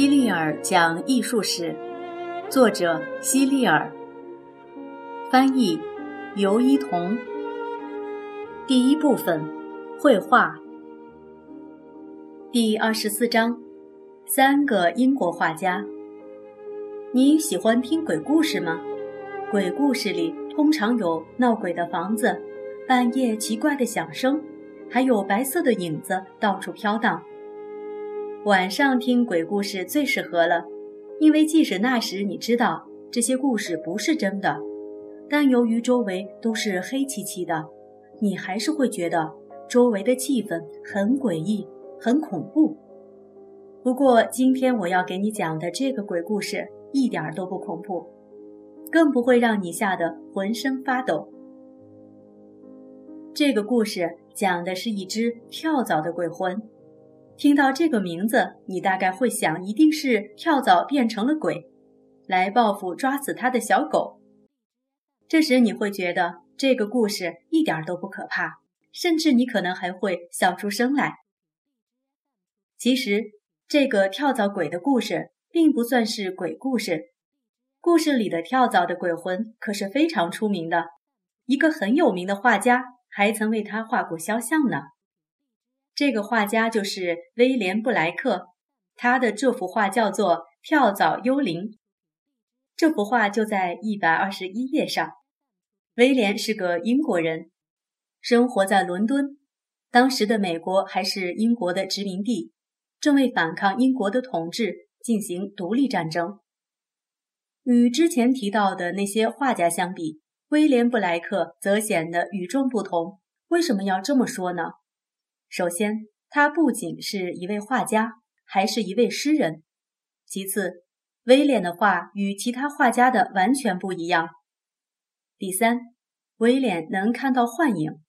希利尔讲艺术史，作者希利尔，翻译尤一彤。第一部分，绘画。第二十四章，三个英国画家。你喜欢听鬼故事吗？鬼故事里通常有闹鬼的房子，半夜奇怪的响声，还有白色的影子到处飘荡。晚上听鬼故事最适合了，因为即使那时你知道这些故事不是真的，但由于周围都是黑漆漆的，你还是会觉得周围的气氛很诡异、很恐怖。不过今天我要给你讲的这个鬼故事一点都不恐怖，更不会让你吓得浑身发抖。这个故事讲的是一只跳蚤的鬼魂。听到这个名字，你大概会想，一定是跳蚤变成了鬼，来报复抓死他的小狗。这时你会觉得这个故事一点都不可怕，甚至你可能还会笑出声来。其实，这个跳蚤鬼的故事并不算是鬼故事，故事里的跳蚤的鬼魂可是非常出名的，一个很有名的画家还曾为他画过肖像呢。这个画家就是威廉·布莱克，他的这幅画叫做《跳蚤幽灵》。这幅画就在一百二十一页上。威廉是个英国人，生活在伦敦。当时的美国还是英国的殖民地，正为反抗英国的统治进行独立战争。与之前提到的那些画家相比，威廉·布莱克则显得与众不同。为什么要这么说呢？首先，他不仅是一位画家，还是一位诗人。其次，威廉的画与其他画家的完全不一样。第三，威廉能看到幻影，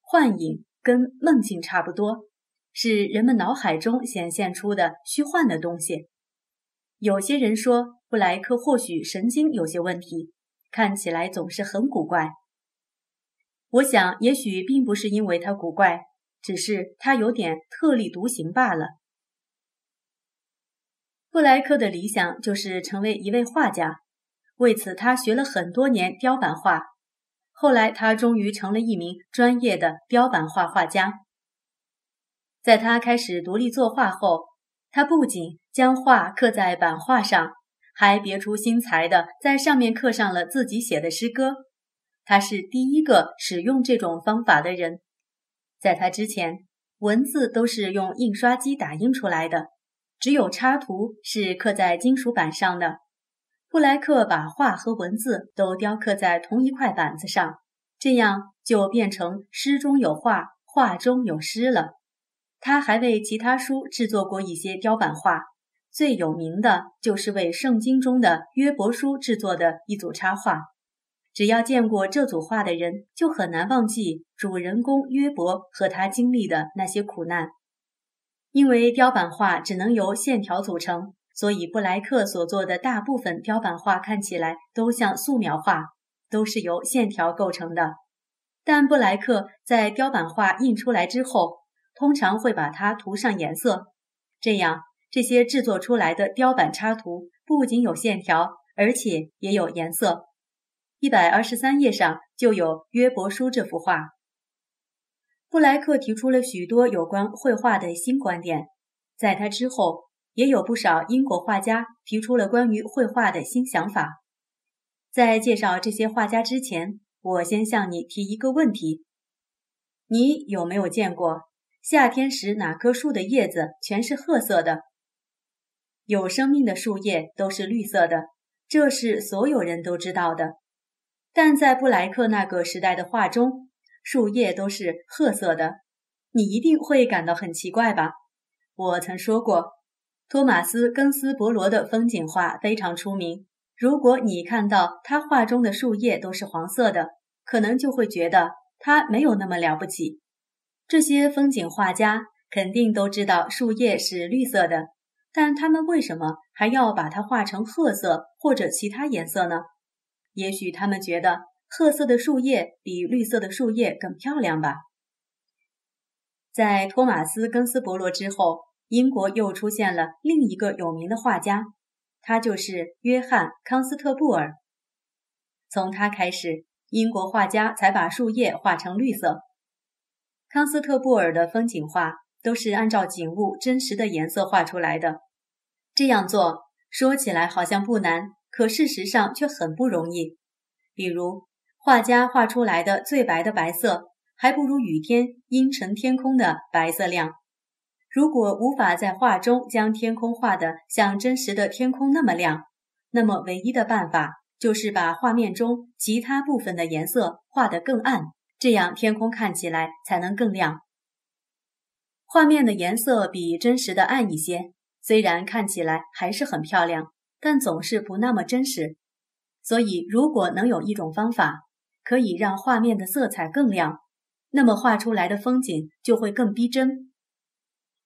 幻影跟梦境差不多，是人们脑海中显现出的虚幻的东西。有些人说，布莱克或许神经有些问题，看起来总是很古怪。我想，也许并不是因为他古怪。只是他有点特立独行罢了。布莱克的理想就是成为一位画家，为此他学了很多年雕版画。后来他终于成了一名专业的雕版画画家。在他开始独立作画后，他不仅将画刻在版画上，还别出心裁的在上面刻上了自己写的诗歌。他是第一个使用这种方法的人。在他之前，文字都是用印刷机打印出来的，只有插图是刻在金属板上的。布莱克把画和文字都雕刻在同一块板子上，这样就变成诗中有画，画中有诗了。他还为其他书制作过一些雕版画，最有名的就是为圣经中的约伯书制作的一组插画。只要见过这组画的人，就很难忘记主人公约伯和他经历的那些苦难。因为雕版画只能由线条组成，所以布莱克所做的大部分雕版画看起来都像素描画，都是由线条构成的。但布莱克在雕版画印出来之后，通常会把它涂上颜色，这样这些制作出来的雕版插图不仅有线条，而且也有颜色。一百二十三页上就有《约伯书》这幅画。布莱克提出了许多有关绘画的新观点，在他之后，也有不少英国画家提出了关于绘画的新想法。在介绍这些画家之前，我先向你提一个问题：你有没有见过夏天时哪棵树的叶子全是褐色的？有生命的树叶都是绿色的，这是所有人都知道的。但在布莱克那个时代的画中，树叶都是褐色的，你一定会感到很奇怪吧？我曾说过，托马斯·根斯伯罗的风景画非常出名。如果你看到他画中的树叶都是黄色的，可能就会觉得他没有那么了不起。这些风景画家肯定都知道树叶是绿色的，但他们为什么还要把它画成褐色或者其他颜色呢？也许他们觉得褐色的树叶比绿色的树叶更漂亮吧。在托马斯·根斯伯罗之后，英国又出现了另一个有名的画家，他就是约翰·康斯特布尔。从他开始，英国画家才把树叶画成绿色。康斯特布尔的风景画都是按照景物真实的颜色画出来的。这样做说起来好像不难，可事实上却很不容易。比如，画家画出来的最白的白色，还不如雨天阴沉天空的白色亮。如果无法在画中将天空画得像真实的天空那么亮，那么唯一的办法就是把画面中其他部分的颜色画得更暗，这样天空看起来才能更亮。画面的颜色比真实的暗一些，虽然看起来还是很漂亮，但总是不那么真实。所以，如果能有一种方法可以让画面的色彩更亮，那么画出来的风景就会更逼真。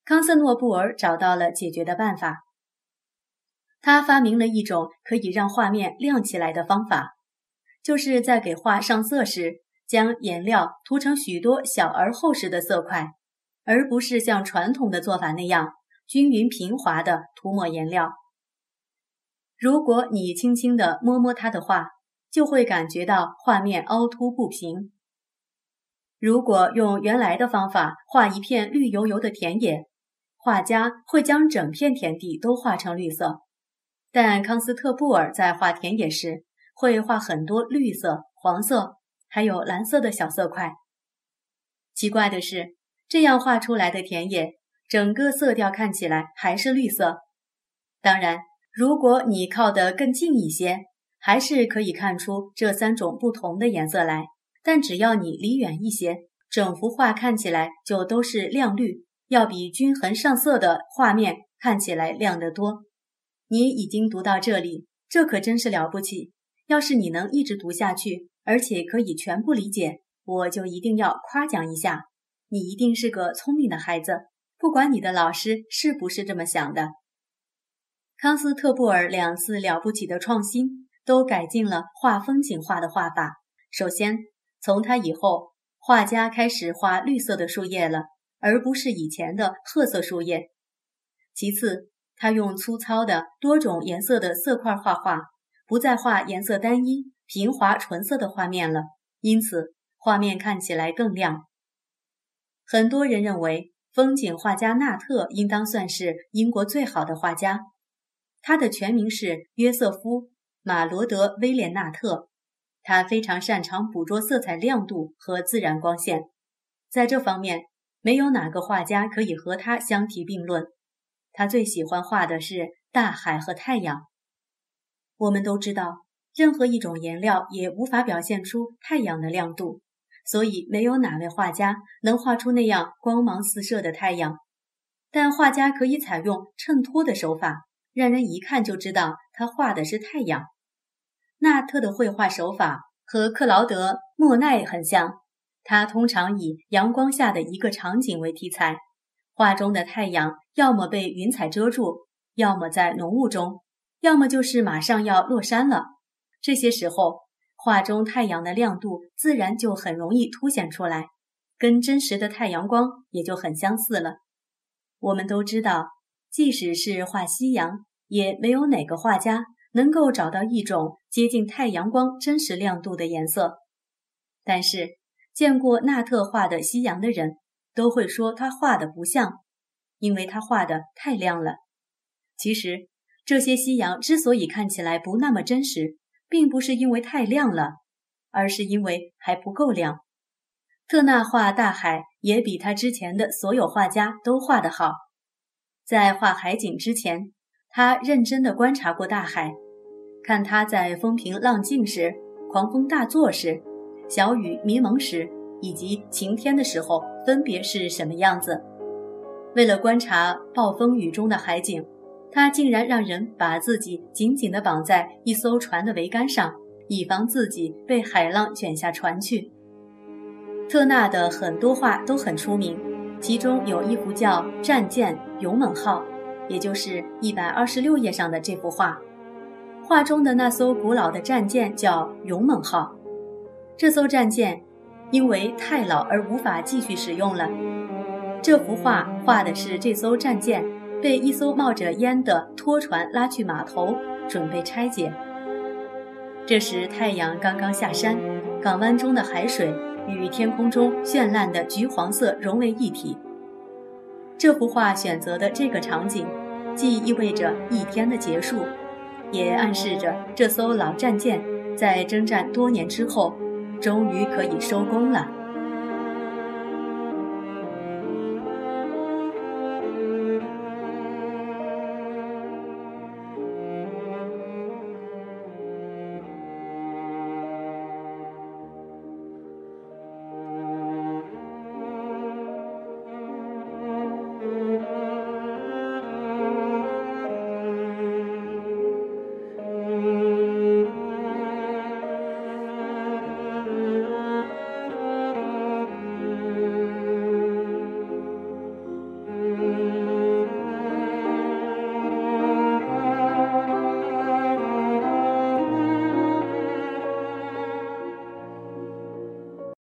康斯诺布尔找到了解决的办法。他发明了一种可以让画面亮起来的方法，就是在给画上色时，将颜料涂成许多小而厚实的色块，而不是像传统的做法那样均匀平滑地涂抹颜料。如果你轻轻地摸摸它的画，就会感觉到画面凹凸不平。如果用原来的方法画一片绿油油的田野，画家会将整片田地都画成绿色，但康斯特布尔在画田野时会画很多绿色、黄色，还有蓝色的小色块。奇怪的是，这样画出来的田野，整个色调看起来还是绿色。当然，如果你靠得更近一些，还是可以看出这三种不同的颜色来。但只要你离远一些，整幅画看起来就都是亮绿。要比均衡上色的画面看起来亮得多。你已经读到这里，这可真是了不起。要是你能一直读下去，而且可以全部理解，我就一定要夸奖一下你。一定是个聪明的孩子，不管你的老师是不是这么想的。康斯特布尔两次了不起的创新，都改进了画风景画的画法。首先，从他以后，画家开始画绿色的树叶了。而不是以前的褐色树叶。其次，他用粗糙的多种颜色的色块画画，不再画颜色单一、平滑纯色的画面了，因此画面看起来更亮。很多人认为，风景画家纳特应当算是英国最好的画家。他的全名是约瑟夫·马罗德·威廉·纳特，他非常擅长捕捉色彩亮度和自然光线，在这方面。没有哪个画家可以和他相提并论。他最喜欢画的是大海和太阳。我们都知道，任何一种颜料也无法表现出太阳的亮度，所以没有哪位画家能画出那样光芒四射的太阳。但画家可以采用衬托的手法，让人一看就知道他画的是太阳。纳特的绘画手法和克劳德·莫奈很像。他通常以阳光下的一个场景为题材，画中的太阳要么被云彩遮住，要么在浓雾中，要么就是马上要落山了。这些时候，画中太阳的亮度自然就很容易凸显出来，跟真实的太阳光也就很相似了。我们都知道，即使是画夕阳，也没有哪个画家能够找到一种接近太阳光真实亮度的颜色，但是。见过纳特画的夕阳的人，都会说他画的不像，因为他画的太亮了。其实，这些夕阳之所以看起来不那么真实，并不是因为太亮了，而是因为还不够亮。特纳画大海也比他之前的所有画家都画得好。在画海景之前，他认真地观察过大海，看它在风平浪静时、狂风大作时。小雨迷蒙时，以及晴天的时候，分别是什么样子？为了观察暴风雨中的海景，他竟然让人把自己紧紧地绑在一艘船的桅杆上，以防自己被海浪卷下船去。特纳的很多画都很出名，其中有一幅叫《战舰勇猛号》，也就是一百二十六页上的这幅画。画中的那艘古老的战舰叫勇猛号。这艘战舰因为太老而无法继续使用了。这幅画画的是这艘战舰被一艘冒着烟的拖船拉去码头，准备拆解。这时太阳刚刚下山，港湾中的海水与天空中绚烂的橘黄色融为一体。这幅画选择的这个场景，既意味着一天的结束，也暗示着这艘老战舰在征战多年之后，终于可以收工了。